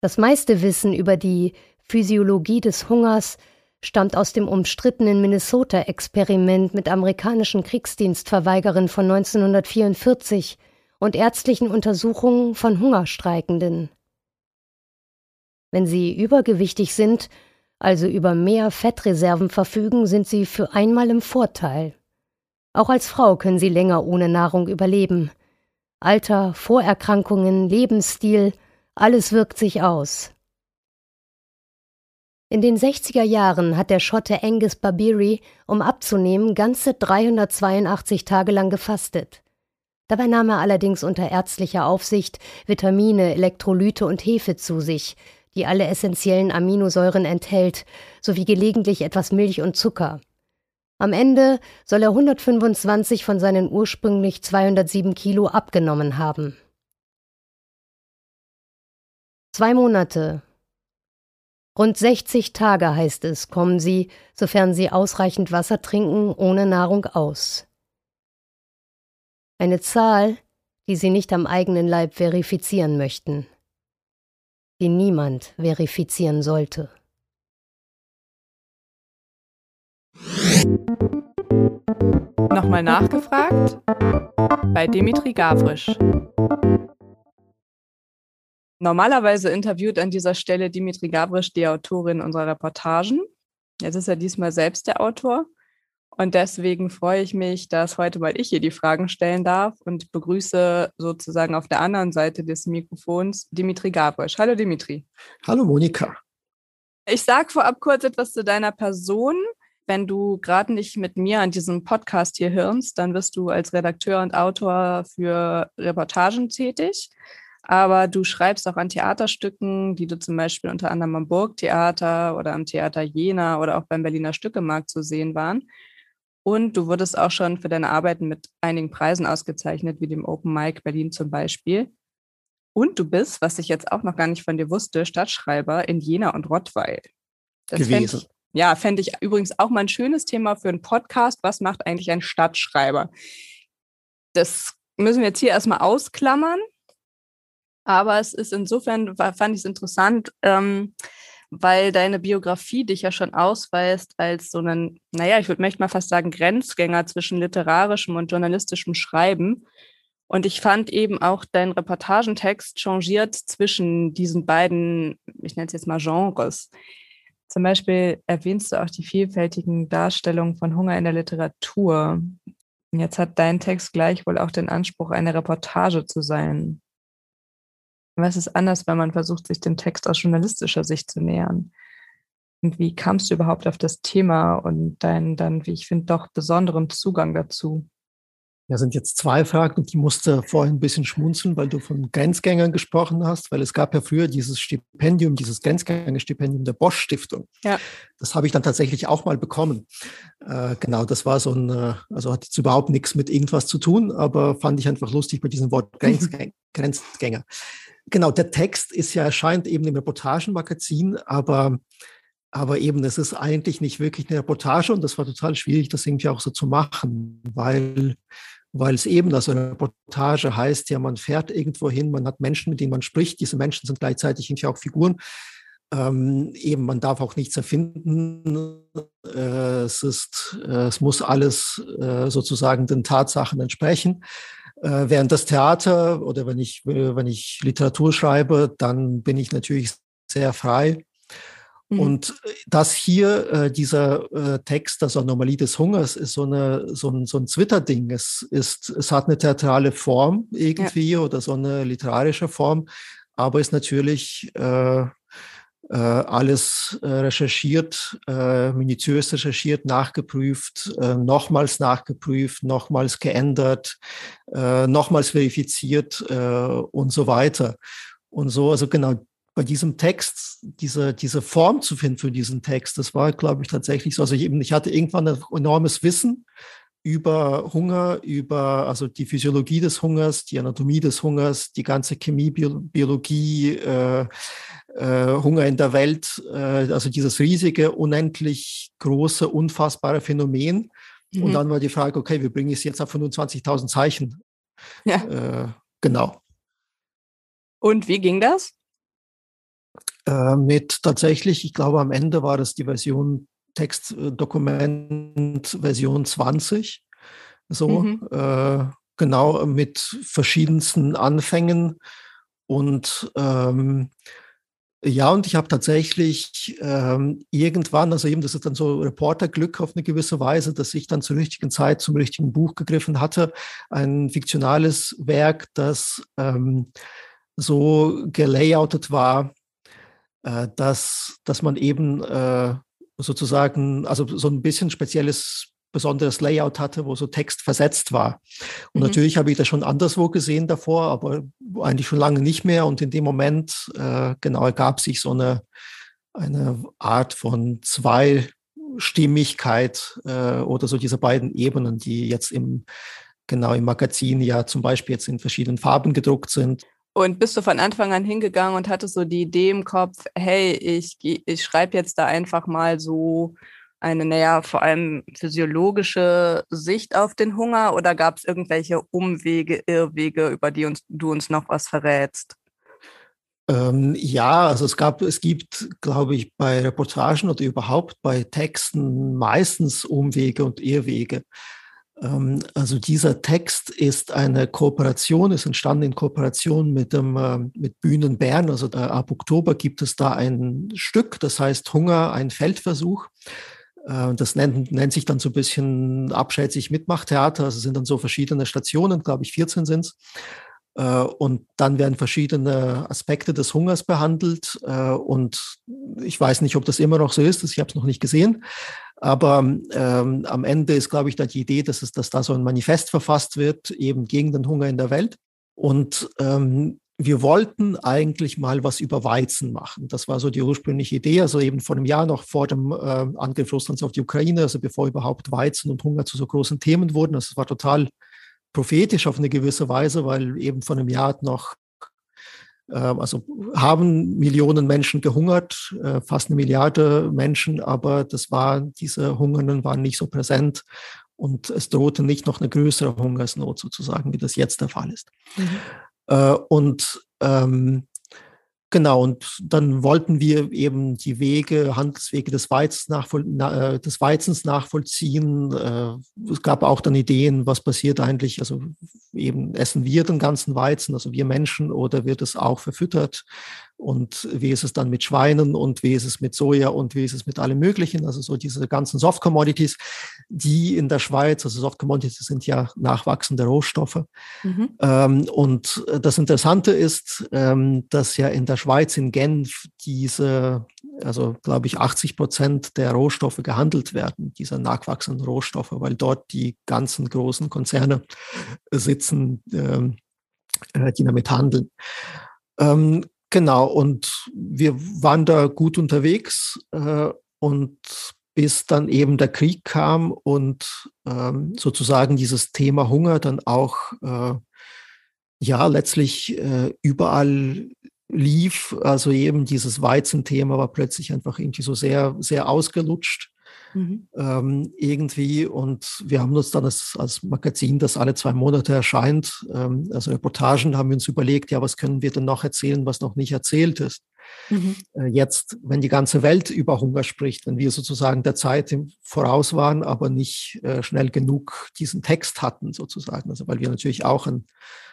Das meiste Wissen über die Physiologie des Hungers stammt aus dem umstrittenen Minnesota-Experiment mit amerikanischen Kriegsdienstverweigerern von 1944 und ärztlichen Untersuchungen von Hungerstreikenden. Wenn sie übergewichtig sind, also über mehr Fettreserven verfügen, sind sie für einmal im Vorteil. Auch als Frau können sie länger ohne Nahrung überleben. Alter, Vorerkrankungen, Lebensstil, alles wirkt sich aus. In den 60er Jahren hat der Schotte Angus Barberi, um abzunehmen, ganze 382 Tage lang gefastet. Dabei nahm er allerdings unter ärztlicher Aufsicht Vitamine, Elektrolyte und Hefe zu sich, die alle essentiellen Aminosäuren enthält, sowie gelegentlich etwas Milch und Zucker. Am Ende soll er 125 von seinen ursprünglich 207 Kilo abgenommen haben. Zwei Monate, Rund 60 Tage heißt es, kommen sie, sofern sie ausreichend Wasser trinken, ohne Nahrung aus. Eine Zahl, die sie nicht am eigenen Leib verifizieren möchten, die niemand verifizieren sollte. Nochmal nachgefragt bei Dimitri Gavrisch. Normalerweise interviewt an dieser Stelle Dimitri Gabrisch die Autorin unserer Reportagen. Jetzt ist er diesmal selbst der Autor. Und deswegen freue ich mich, dass heute mal ich hier die Fragen stellen darf und begrüße sozusagen auf der anderen Seite des Mikrofons Dimitri Gabrisch. Hallo Dimitri. Hallo Monika. Ich sage vorab kurz etwas zu deiner Person. Wenn du gerade nicht mit mir an diesem Podcast hier hirnst, dann bist du als Redakteur und Autor für Reportagen tätig aber du schreibst auch an Theaterstücken, die du zum Beispiel unter anderem am Burgtheater oder am Theater Jena oder auch beim Berliner Stückemarkt zu sehen waren. Und du wurdest auch schon für deine Arbeiten mit einigen Preisen ausgezeichnet, wie dem Open Mic Berlin zum Beispiel. Und du bist, was ich jetzt auch noch gar nicht von dir wusste, Stadtschreiber in Jena und Rottweil. Das gewesen. Fänd ich, ja, fände ich übrigens auch mal ein schönes Thema für einen Podcast. Was macht eigentlich ein Stadtschreiber? Das müssen wir jetzt hier erstmal ausklammern. Aber es ist insofern, fand ich es interessant, ähm, weil deine Biografie dich ja schon ausweist als so einen, naja, ich würde möchte mal fast sagen, Grenzgänger zwischen literarischem und journalistischem Schreiben. Und ich fand eben auch dein Reportagentext changiert zwischen diesen beiden, ich nenne es jetzt mal Genres. Zum Beispiel erwähnst du auch die vielfältigen Darstellungen von Hunger in der Literatur. Jetzt hat dein Text gleichwohl auch den Anspruch, eine Reportage zu sein. Es ist anders, wenn man versucht, sich dem Text aus journalistischer Sicht zu nähern. Und wie kamst du überhaupt auf das Thema und deinen dann, wie ich finde, doch besonderen Zugang dazu? Ja, sind jetzt zwei Fragen und die musste vorhin ein bisschen schmunzeln, weil du von Grenzgängern gesprochen hast, weil es gab ja früher dieses Stipendium, dieses Grenzgängerstipendium der Bosch Stiftung. Ja. Das habe ich dann tatsächlich auch mal bekommen. Äh, genau, das war so ein, äh, also hat jetzt überhaupt nichts mit irgendwas zu tun, aber fand ich einfach lustig bei diesem Wort Grenzgänger. Grenzgänger. Genau, der Text ist ja erscheint eben im Reportagenmagazin, aber aber eben, es ist eigentlich nicht wirklich eine Reportage und das war total schwierig, das irgendwie auch so zu machen, weil, weil es eben, also eine Reportage heißt ja, man fährt irgendwo hin, man hat Menschen, mit denen man spricht, diese Menschen sind gleichzeitig irgendwie auch Figuren. Ähm, eben, man darf auch nichts erfinden. Äh, es ist, äh, es muss alles äh, sozusagen den Tatsachen entsprechen. Äh, während das Theater oder wenn ich, wenn ich Literatur schreibe, dann bin ich natürlich sehr frei. Mhm. Und äh, das hier, äh, dieser äh, Text, das Anomalie des Hungers, ist so, eine, so ein, so ein Twitter-Ding. Es, ist, es hat eine theatrale Form irgendwie ja. oder so eine literarische Form, aber ist natürlich äh, äh, alles äh, recherchiert, äh, minutiös recherchiert, nachgeprüft, äh, nochmals nachgeprüft, nochmals geändert, äh, nochmals verifiziert äh, und so weiter. Und so, also genau bei diesem Text, diese, diese Form zu finden für diesen Text, das war, glaube ich, tatsächlich so. Also ich, eben, ich hatte irgendwann ein enormes Wissen über Hunger, über also die Physiologie des Hungers, die Anatomie des Hungers, die ganze Chemie, Biologie, äh, äh, Hunger in der Welt, äh, also dieses riesige, unendlich große, unfassbare Phänomen. Mhm. Und dann war die Frage, okay, wir bringen es jetzt auf 25.000 Zeichen. Ja. Äh, genau. Und wie ging das? Äh, mit tatsächlich, ich glaube, am Ende war das die Version Textdokument Version 20. So, mhm. äh, genau mit verschiedensten Anfängen. Und ähm, ja, und ich habe tatsächlich ähm, irgendwann, also eben, das ist dann so Reporterglück auf eine gewisse Weise, dass ich dann zur richtigen Zeit zum richtigen Buch gegriffen hatte. Ein fiktionales Werk, das ähm, so gelayoutet war, äh, dass, dass man eben äh, sozusagen, also so ein bisschen spezielles besonderes Layout hatte, wo so Text versetzt war. Und mhm. natürlich habe ich das schon anderswo gesehen davor, aber eigentlich schon lange nicht mehr. Und in dem Moment äh, genau ergab sich so eine, eine Art von Zweistimmigkeit äh, oder so diese beiden Ebenen, die jetzt im genau im Magazin ja zum Beispiel jetzt in verschiedenen Farben gedruckt sind. Und bist du von Anfang an hingegangen und hattest so die Idee im Kopf, hey, ich, ich schreibe jetzt da einfach mal so eine, naja, vor allem physiologische Sicht auf den Hunger oder gab es irgendwelche Umwege, Irrwege, über die uns, du uns noch was verrätst? Ähm, ja, also es gab, es gibt, glaube ich, bei Reportagen oder überhaupt bei Texten meistens Umwege und Irrwege. Ähm, also dieser Text ist eine Kooperation, ist entstanden in Kooperation mit dem äh, mit Bühnen Bern. Also ab Oktober gibt es da ein Stück, das heißt Hunger, ein Feldversuch. Äh, das nennt, nennt sich dann so ein bisschen abschätzig Mitmachtheater. Also sind dann so verschiedene Stationen, glaube ich, 14 sind es. Und dann werden verschiedene Aspekte des Hungers behandelt. Äh, und ich weiß nicht, ob das immer noch so ist. Ich habe es noch nicht gesehen. Aber ähm, am Ende ist, glaube ich, da die Idee, dass, es, dass da so ein Manifest verfasst wird, eben gegen den Hunger in der Welt. Und ähm, wir wollten eigentlich mal was über Weizen machen. Das war so die ursprüngliche Idee, also eben vor einem Jahr noch vor dem äh, Angriff Russlands auf die Ukraine, also bevor überhaupt Weizen und Hunger zu so großen Themen wurden. Das war total prophetisch auf eine gewisse Weise, weil eben vor einem Jahr noch, äh, also haben Millionen Menschen gehungert, äh, fast eine Milliarde Menschen, aber das war, diese Hungernden waren nicht so präsent und es drohte nicht noch eine größere Hungersnot sozusagen, wie das jetzt der Fall ist. Mhm. Äh, und ähm, Genau, und dann wollten wir eben die Wege, Handelswege des Weizens, nachvoll na, äh, des Weizens nachvollziehen. Äh, es gab auch dann Ideen, was passiert eigentlich, also eben essen wir den ganzen Weizen, also wir Menschen, oder wird es auch verfüttert? Und wie ist es dann mit Schweinen und wie ist es mit Soja und wie ist es mit allem Möglichen? Also so diese ganzen Soft Commodities, die in der Schweiz, also Soft Commodities sind ja nachwachsende Rohstoffe. Mhm. Ähm, und das Interessante ist, ähm, dass ja in der Schweiz, in Genf, diese, also glaube ich, 80 Prozent der Rohstoffe gehandelt werden, dieser nachwachsenden Rohstoffe, weil dort die ganzen großen Konzerne sitzen, ähm, äh, die damit handeln. Genau, und wir waren da gut unterwegs äh, und bis dann eben der Krieg kam und ähm, sozusagen dieses Thema Hunger dann auch äh, ja letztlich äh, überall lief. Also eben dieses Weizenthema war plötzlich einfach irgendwie so sehr, sehr ausgelutscht mhm. ähm, irgendwie. Und wir haben uns dann als, als Magazin, das alle zwei Monate erscheint, ähm, also Reportagen, haben wir uns überlegt, ja, was können wir denn noch erzählen, was noch nicht erzählt ist. Mhm. Äh, jetzt, wenn die ganze Welt über Hunger spricht, wenn wir sozusagen der Zeit im Voraus waren, aber nicht äh, schnell genug diesen Text hatten, sozusagen. Also weil wir natürlich auch an,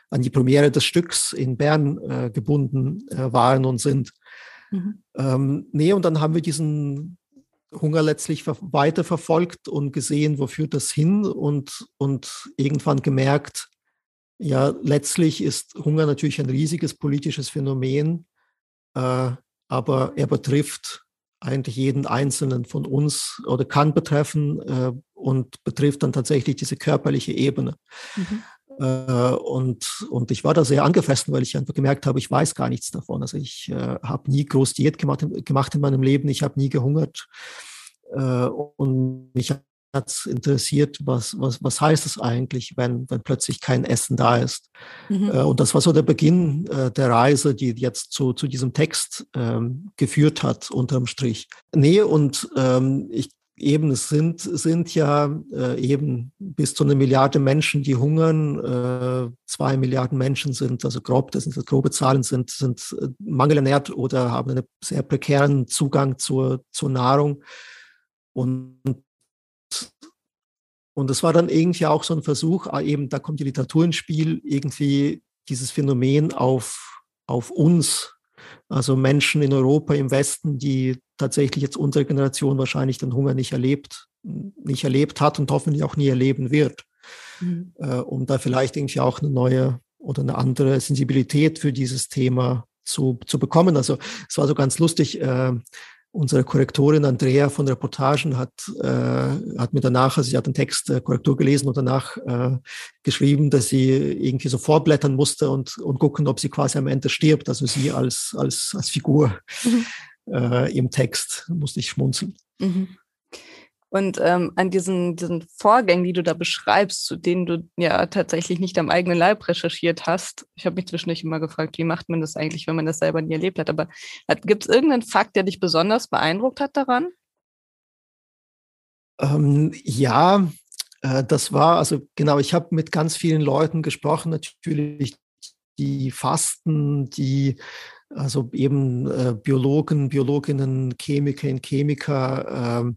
an die Premiere des Stücks in Bern äh, gebunden äh, waren und sind. Mhm. Ähm, nee, und dann haben wir diesen Hunger letztlich weiterverfolgt und gesehen, wo führt das hin und, und irgendwann gemerkt, ja, letztlich ist Hunger natürlich ein riesiges politisches Phänomen, äh, aber er betrifft eigentlich jeden Einzelnen von uns oder kann betreffen äh, und betrifft dann tatsächlich diese körperliche Ebene. Mhm. Äh, und, und ich war da sehr angefressen, weil ich einfach gemerkt habe, ich weiß gar nichts davon. Also ich äh, habe nie groß Diät gemacht, gemacht in meinem Leben, ich habe nie gehungert. Äh, und mich hat es interessiert, was, was, was heißt es eigentlich, wenn, wenn plötzlich kein Essen da ist. Mhm. Äh, und das war so der Beginn äh, der Reise, die jetzt zu, zu diesem Text ähm, geführt hat, unterm Strich. Nee, und ähm, ich eben, es sind, sind ja äh, eben bis zu einer Milliarde Menschen, die hungern. Äh, zwei Milliarden Menschen sind, also grob, das sind das grobe Zahlen, sind, sind äh, mangelernährt oder haben einen sehr prekären Zugang zur, zur Nahrung. Und, und es war dann irgendwie auch so ein Versuch, ah, eben, da kommt die Literatur ins Spiel, irgendwie dieses Phänomen auf, auf uns also Menschen in Europa, im Westen, die tatsächlich jetzt unsere Generation wahrscheinlich den Hunger nicht erlebt, nicht erlebt hat und hoffentlich auch nie erleben wird, mhm. äh, um da vielleicht irgendwie auch eine neue oder eine andere Sensibilität für dieses Thema zu, zu bekommen. Also es war so ganz lustig. Äh, unsere Korrektorin Andrea von Reportagen hat, äh, hat mir danach, also sie hat den Text äh, Korrektur gelesen und danach äh, geschrieben, dass sie irgendwie so vorblättern musste und, und gucken, ob sie quasi am Ende stirbt. Also sie als, als, als Figur mhm. äh, im Text musste ich schmunzeln. Mhm. Und ähm, an diesen, diesen Vorgängen, die du da beschreibst, zu denen du ja tatsächlich nicht am eigenen Leib recherchiert hast, ich habe mich zwischendurch immer gefragt, wie macht man das eigentlich, wenn man das selber nie erlebt hat. Aber gibt es irgendeinen Fakt, der dich besonders beeindruckt hat daran? Ähm, ja, äh, das war, also genau, ich habe mit ganz vielen Leuten gesprochen, natürlich die Fasten, die also eben äh, Biologen, Biologinnen, Chemiker, Chemiker, äh,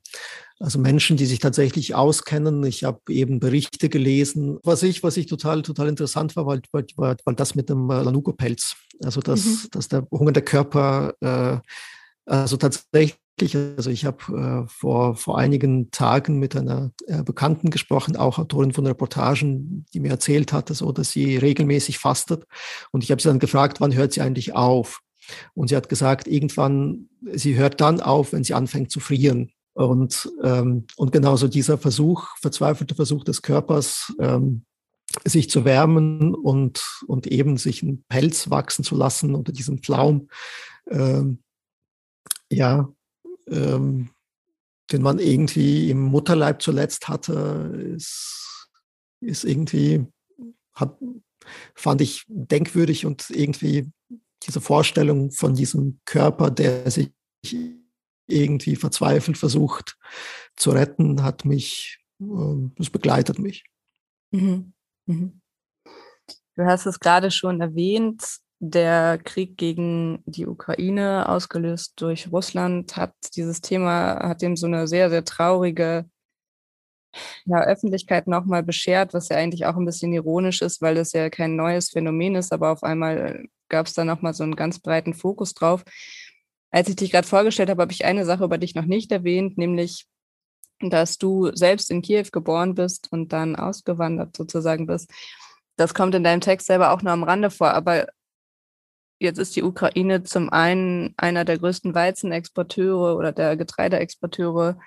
also Menschen, die sich tatsächlich auskennen. Ich habe eben Berichte gelesen. Was ich, was ich total, total interessant war, war, war, war das mit dem äh, Lanugo-Pelz. Also dass, mhm. dass der hungernde Körper, äh, also tatsächlich, also ich habe äh, vor, vor einigen Tagen mit einer äh, Bekannten gesprochen, auch Autorin von Reportagen, die mir erzählt hatte, so dass sie regelmäßig fastet. Und ich habe sie dann gefragt, wann hört sie eigentlich auf? Und sie hat gesagt, irgendwann, sie hört dann auf, wenn sie anfängt zu frieren. Und, ähm, und genauso dieser Versuch, verzweifelte Versuch des Körpers, ähm, sich zu wärmen und, und eben sich einen Pelz wachsen zu lassen unter diesem Pflaum, ähm, ja, ähm, den man irgendwie im Mutterleib zuletzt hatte, ist, ist irgendwie, hat, fand ich denkwürdig und irgendwie diese Vorstellung von diesem Körper, der sich irgendwie verzweifelt versucht zu retten, hat mich, ähm, das begleitet mich. Mhm. Mhm. Du hast es gerade schon erwähnt, der Krieg gegen die Ukraine, ausgelöst durch Russland, hat dieses Thema, hat dem so eine sehr, sehr traurige ja, Öffentlichkeit nochmal beschert, was ja eigentlich auch ein bisschen ironisch ist, weil es ja kein neues Phänomen ist, aber auf einmal gab es da nochmal so einen ganz breiten Fokus drauf. Als ich dich gerade vorgestellt habe, habe ich eine Sache über dich noch nicht erwähnt, nämlich, dass du selbst in Kiew geboren bist und dann ausgewandert sozusagen bist. Das kommt in deinem Text selber auch nur am Rande vor, aber jetzt ist die Ukraine zum einen einer der größten Weizenexporteure oder der Getreideexporteure.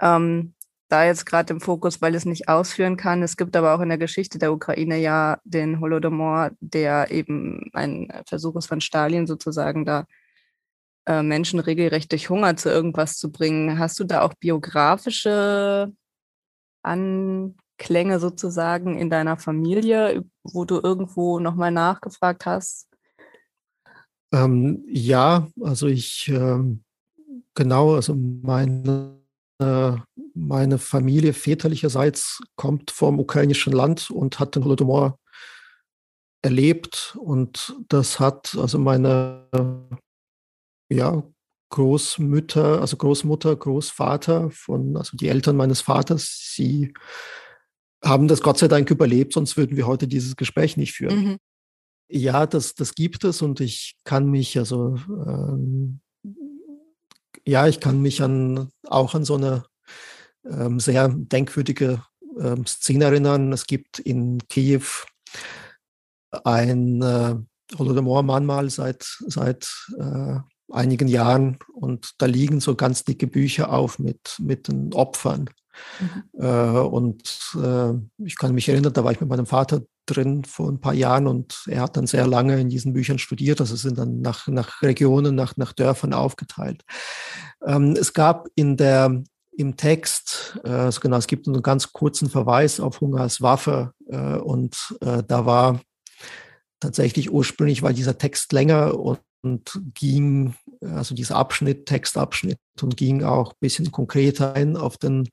Ähm, da jetzt gerade im Fokus, weil es nicht ausführen kann. Es gibt aber auch in der Geschichte der Ukraine ja den Holodomor, der eben ein Versuch ist von Stalin sozusagen da äh, Menschen regelrecht durch Hunger zu irgendwas zu bringen. Hast du da auch biografische Anklänge sozusagen in deiner Familie, wo du irgendwo nochmal nachgefragt hast? Ähm, ja, also ich, ähm, genau, also meine, meine Familie väterlicherseits kommt vom ukrainischen Land und hat den Holodomor erlebt und das hat also meine ja, Großmütter, also Großmutter, Großvater von, also die Eltern meines Vaters, sie haben das Gott sei Dank überlebt, sonst würden wir heute dieses Gespräch nicht führen. Mhm. Ja, das, das gibt es und ich kann mich also, ähm, ja, ich kann mich an, auch an so eine ähm, sehr denkwürdige ähm, Szene erinnern. Es gibt in Kiew ein äh, Holodomor-Mahnmal seit, seit äh, einigen Jahren und da liegen so ganz dicke Bücher auf mit, mit den Opfern. Mhm. Äh, und äh, ich kann mich erinnern, da war ich mit meinem Vater drin vor ein paar Jahren und er hat dann sehr lange in diesen Büchern studiert. Also sind dann nach, nach Regionen, nach, nach Dörfern aufgeteilt. Ähm, es gab in der, im Text, äh, also genau, es gibt einen ganz kurzen Verweis auf Hunger als Waffe äh, und äh, da war tatsächlich ursprünglich war dieser Text länger und und ging also dieser Abschnitt, Textabschnitt und ging auch ein bisschen konkreter ein auf den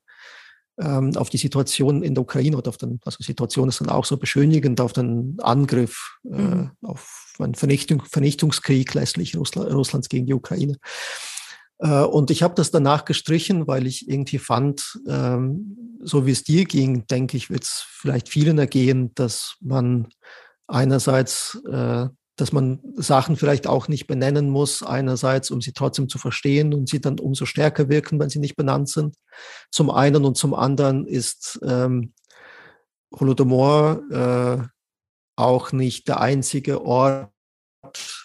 ähm, auf die Situation in der Ukraine oder auf den, also Situation ist dann auch so beschönigend auf den Angriff, äh, mhm. äh, auf einen Vernichtung, Vernichtungskrieg letztlich Russland, Russlands gegen die Ukraine. Äh, und ich habe das danach gestrichen, weil ich irgendwie fand, ähm, so wie es dir ging, denke ich, wird es vielleicht vielen ergehen, dass man einerseits äh, dass man Sachen vielleicht auch nicht benennen muss, einerseits, um sie trotzdem zu verstehen und sie dann umso stärker wirken, wenn sie nicht benannt sind. Zum einen und zum anderen ist ähm, Holodomor äh, auch nicht der einzige Ort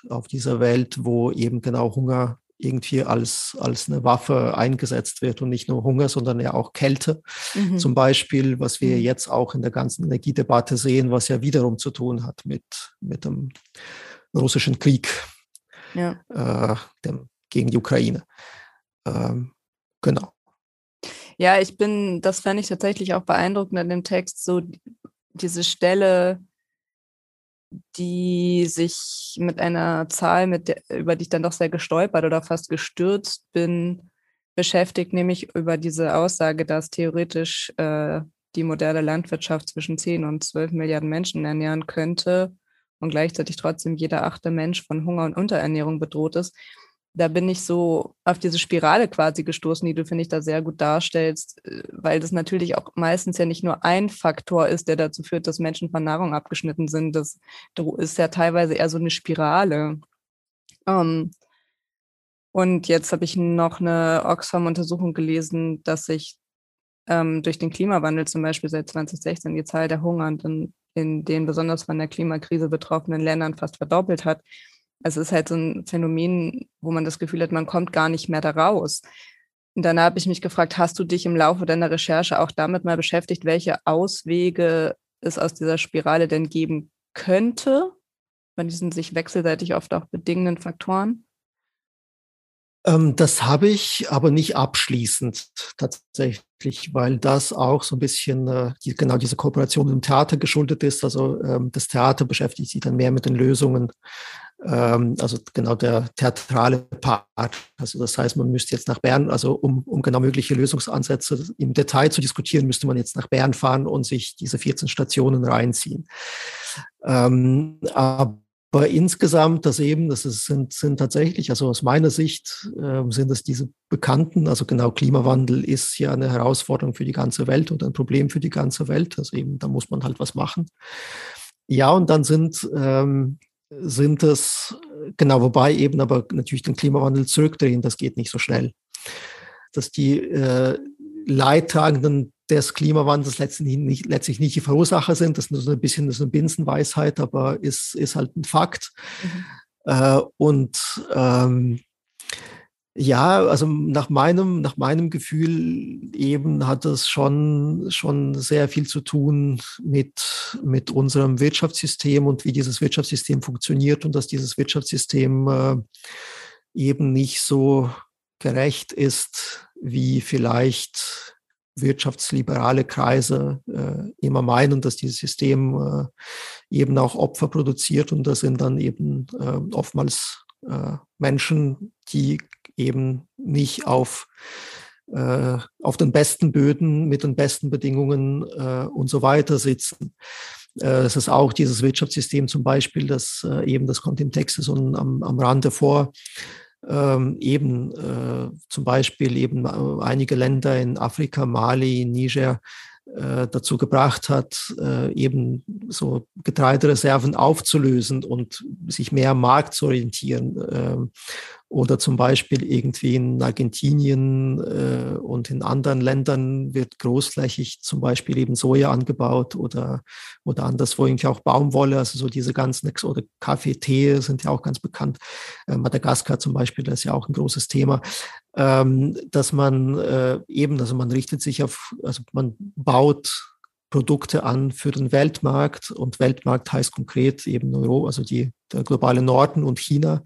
auf dieser Welt, wo eben genau Hunger irgendwie als, als eine Waffe eingesetzt wird und nicht nur Hunger, sondern ja auch Kälte. Mhm. Zum Beispiel, was wir mhm. jetzt auch in der ganzen Energiedebatte sehen, was ja wiederum zu tun hat mit, mit dem russischen Krieg ja. äh, dem, gegen die Ukraine. Ähm, genau. Ja, ich bin, das fand ich tatsächlich auch beeindruckend an dem Text, so diese Stelle, die sich mit einer Zahl, mit der, über die ich dann doch sehr gestolpert oder fast gestürzt bin, beschäftigt, nämlich über diese Aussage, dass theoretisch äh, die moderne Landwirtschaft zwischen 10 und 12 Milliarden Menschen ernähren könnte und gleichzeitig trotzdem jeder achte Mensch von Hunger und Unterernährung bedroht ist. Da bin ich so auf diese Spirale quasi gestoßen, die du, finde ich, da sehr gut darstellst, äh, weil das natürlich auch meistens ja nicht nur ein Faktor ist, der dazu führt, dass Menschen von Nahrung abgeschnitten sind. Das ist ja teilweise eher so eine Spirale. Um, ähm, und jetzt habe ich noch eine Oxfam-Untersuchung gelesen, dass sich ähm, durch den Klimawandel zum Beispiel seit 2016 die Zahl der Hungernden in den besonders von der Klimakrise betroffenen Ländern fast verdoppelt hat. Es ist halt so ein Phänomen, wo man das Gefühl hat, man kommt gar nicht mehr da raus. Und dann habe ich mich gefragt, hast du dich im Laufe deiner Recherche auch damit mal beschäftigt, welche Auswege es aus dieser Spirale denn geben könnte, von diesen sich wechselseitig oft auch bedingenden Faktoren? Ähm, das habe ich, aber nicht abschließend tatsächlich, weil das auch so ein bisschen äh, die, genau diese Kooperation mit dem Theater geschuldet ist. Also ähm, das Theater beschäftigt sich dann mehr mit den Lösungen, ähm, also genau der theatrale Part. Also das heißt, man müsste jetzt nach Bern, also um, um genau mögliche Lösungsansätze im Detail zu diskutieren, müsste man jetzt nach Bern fahren und sich diese 14 Stationen reinziehen. Aber aber insgesamt, das eben, das ist, sind, sind tatsächlich, also aus meiner Sicht äh, sind es diese bekannten, also genau Klimawandel ist ja eine Herausforderung für die ganze Welt oder ein Problem für die ganze Welt. Also eben, da muss man halt was machen. Ja, und dann sind, ähm, sind es, genau, wobei eben aber natürlich den Klimawandel zurückdrehen, das geht nicht so schnell. Dass die äh, leidtragenden des Klimawandels letztlich nicht, letztlich nicht die Verursacher sind. Das ist nur so ein bisschen das ist eine Binsenweisheit, aber ist, ist halt ein Fakt. Mhm. Äh, und ähm, ja, also nach meinem, nach meinem Gefühl eben hat es schon, schon sehr viel zu tun mit, mit unserem Wirtschaftssystem und wie dieses Wirtschaftssystem funktioniert und dass dieses Wirtschaftssystem äh, eben nicht so gerecht ist, wie vielleicht wirtschaftsliberale Kreise äh, immer meinen, dass dieses System äh, eben auch Opfer produziert und das sind dann eben äh, oftmals äh, Menschen, die eben nicht auf äh, auf den besten Böden mit den besten Bedingungen äh, und so weiter sitzen. Es ist auch dieses Wirtschaftssystem zum Beispiel, das eben, das kommt im Text so am, am Rande vor, ähm, eben äh, zum Beispiel eben äh, einige Länder in Afrika, Mali, Niger, äh, dazu gebracht hat, äh, eben so Getreidereserven aufzulösen und sich mehr am Markt zu orientieren. Oder zum Beispiel irgendwie in Argentinien äh, und in anderen Ländern wird großflächig zum Beispiel eben Soja angebaut oder, oder anderswo irgendwie auch Baumwolle, also so diese ganzen, oder Kaffee, Tee sind ja auch ganz bekannt. Äh, Madagaskar zum Beispiel, das ist ja auch ein großes Thema, ähm, dass man äh, eben, also man richtet sich auf, also man baut Produkte an für den Weltmarkt und Weltmarkt heißt konkret eben Euro, also die, der globale Norden und China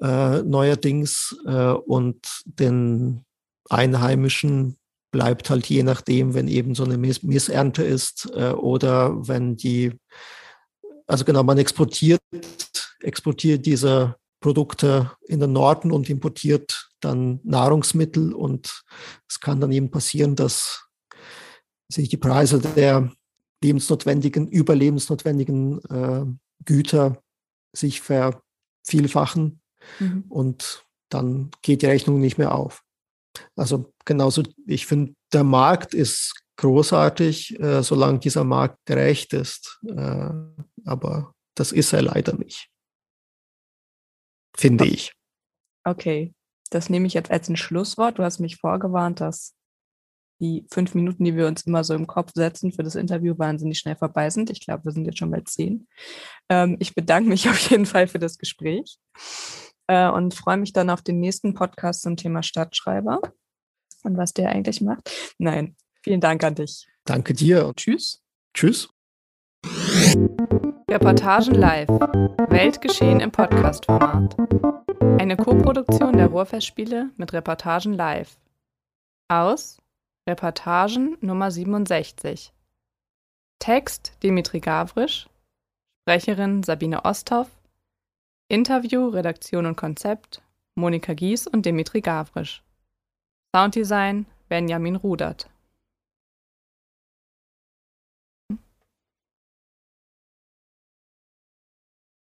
äh, neuerdings äh, und den Einheimischen bleibt halt je nachdem, wenn eben so eine Miss Missernte ist äh, oder wenn die, also genau, man exportiert, exportiert diese Produkte in den Norden und importiert dann Nahrungsmittel. Und es kann dann eben passieren, dass sich die Preise der lebensnotwendigen, überlebensnotwendigen äh, Güter sich vervielfachen mhm. und dann geht die Rechnung nicht mehr auf. Also genauso, ich finde, der Markt ist großartig, äh, solange dieser Markt gerecht ist. Äh, aber das ist er leider nicht. Finde ich. Okay, das nehme ich jetzt als ein Schlusswort. Du hast mich vorgewarnt, dass die fünf Minuten, die wir uns immer so im Kopf setzen für das Interview, wahnsinnig schnell vorbei sind. Ich glaube, wir sind jetzt schon bei zehn. Ähm, ich bedanke mich auf jeden Fall für das Gespräch äh, und freue mich dann auf den nächsten Podcast zum Thema Stadtschreiber und was der eigentlich macht. Nein, vielen Dank an dich. Danke dir und tschüss. Tschüss. Reportagen live. Weltgeschehen im Podcast-Format. Eine Koproduktion der Ruhrfestspiele mit Reportagen live. Aus Reportagen Nummer 67. Text Dimitri Gavrisch. Sprecherin Sabine Osthoff. Interview, Redaktion und Konzept Monika Gies und Dimitri Gavrisch. Sounddesign Benjamin Rudert.